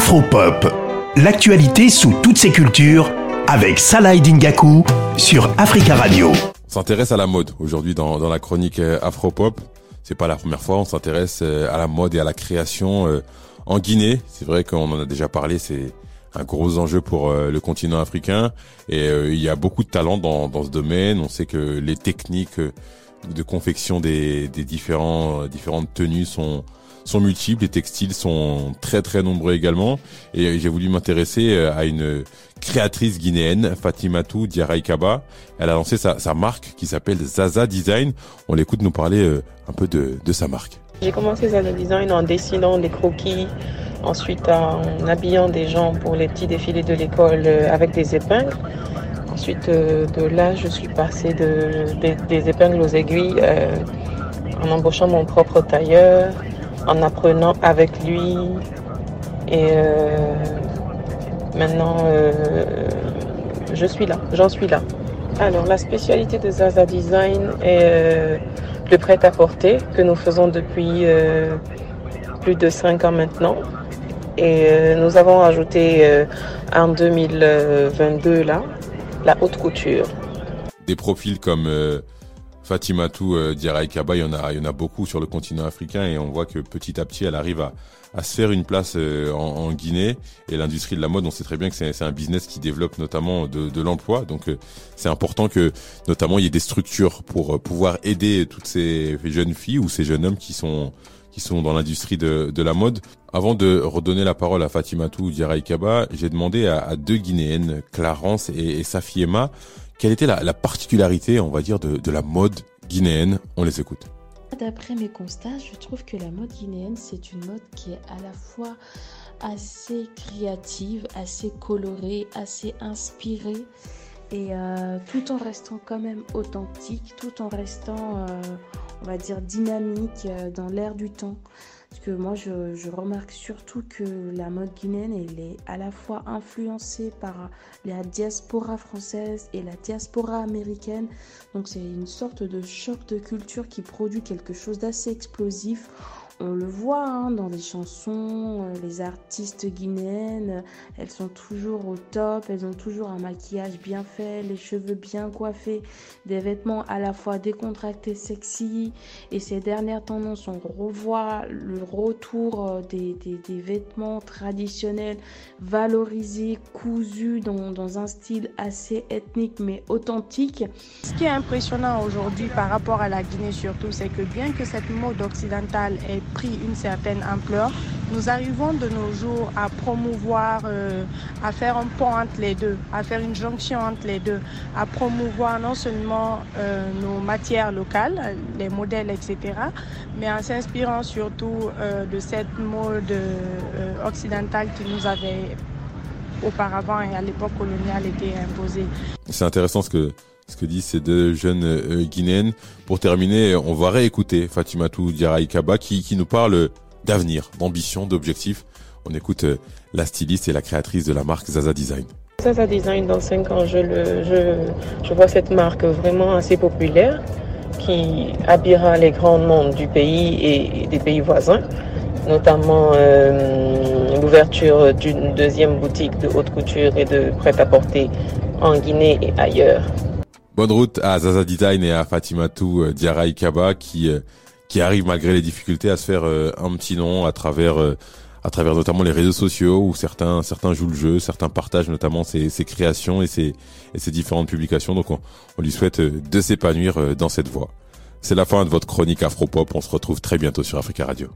Afropop, l'actualité sous toutes ses cultures avec Salah Dingaku sur Africa Radio. On s'intéresse à la mode aujourd'hui dans, la chronique euh, Afropop. C'est pas la première fois, on s'intéresse euh, à la mode et à la création euh, en Guinée. C'est vrai qu'on en a déjà parlé, c'est un gros enjeu pour le continent africain et il y a beaucoup de talent dans, ce domaine. On sait que les techniques de confection des, différentes tenues sont sont multiples, les textiles sont très très nombreux également. Et j'ai voulu m'intéresser euh, à une créatrice guinéenne, Fatimatou Diaray Kaba. Elle a lancé sa, marque qui s'appelle Zaza Design. On l'écoute nous parler euh, un peu de, sa marque. J'ai commencé Zaza Design en dessinant des croquis, ensuite en habillant des gens pour les petits défilés de l'école euh, avec des épingles. Ensuite de là, je suis passée de, des épingles aux aiguilles en embauchant mon propre tailleur, en apprenant avec lui. Et euh, maintenant, euh, je suis là, j'en suis là. Alors, la spécialité de Zaza Design est euh, le prêt-à-porter que nous faisons depuis plus de 5 ans maintenant. Et nous avons ajouté en 2022 là, la haute couture. Des profils comme Fatimatou euh, Diarra Kaba, il y en a, il y en a beaucoup sur le continent africain et on voit que petit à petit, elle arrive à, à se faire une place euh, en, Guinée. Et l'industrie de la mode, on sait très bien que c'est un business qui développe notamment de, l'emploi. Donc euh, c'est important que notamment il y ait des structures pour euh, pouvoir aider toutes ces jeunes filles ou ces jeunes hommes qui sont qui sont dans l'industrie de, la mode. Avant de redonner la parole à Fatimatou Diarra Kaba, j'ai demandé à, deux Guinéennes, Clarence et, et Safiema, quelle était la, particularité, on va dire, de, la mode guinéenne On les écoute. D'après mes constats, je trouve que la mode guinéenne, c'est une mode qui est à la fois assez créative, assez colorée, assez inspirée, et euh, tout en restant quand même authentique, tout en restant, euh, on va dire, dynamique euh, dans l'air du temps. Parce que moi, je, remarque surtout que la mode guinéenne, elle est à la fois influencée par la diaspora française et la diaspora américaine. Donc c'est une sorte de choc de culture qui produit quelque chose d'assez explosif on le voit hein, dans les chansons, euh, les artistes guinéennes, elles sont toujours au top, elles ont toujours un maquillage bien fait, les cheveux bien coiffés, des vêtements à la fois décontractés, sexy. Et ces dernières tendances, on revoit le retour euh, des, vêtements traditionnels, valorisés, cousus dans, dans un style assez ethnique mais authentique. Ce qui est impressionnant aujourd'hui par rapport à la Guinée surtout, c'est que bien que cette mode occidentale est pris une certaine ampleur, nous arrivons de nos jours à promouvoir, euh, à faire un pont entre les deux, à faire une jonction entre les deux, à promouvoir non seulement euh, nos matières locales, les modèles, etc., mais en s'inspirant surtout euh, de cette mode occidentale qui nous avait auparavant et à l'époque coloniale été imposée. C'est intéressant ce que ce que disent ces deux jeunes euh, guinéennes. Pour terminer, on va réécouter Fatimatou Diarra Kaba qui, nous parle d'avenir, d'ambition, d'objectifs. On écoute euh, la styliste et la créatrice de la marque Zaza Design. Zaza Design, dans 5 ans, je, vois cette marque vraiment assez populaire qui habillera les grands noms du pays et des pays voisins, notamment euh, l'ouverture d'une deuxième boutique de haute couture et de prêt-à-porter en Guinée et ailleurs. Bonne route à Zaza Design et à Fatimatou euh, Diarra Kaba qui euh, qui arrivent malgré les difficultés à se faire euh, un petit nom à travers à travers notamment les réseaux sociaux où certains certains jouent le jeu, certains partagent notamment ses, ses créations et ses et ses différentes publications. Donc on, on lui souhaite de s'épanouir dans cette voie. C'est la fin de votre chronique Afropop. On se retrouve très bientôt sur Africa Radio.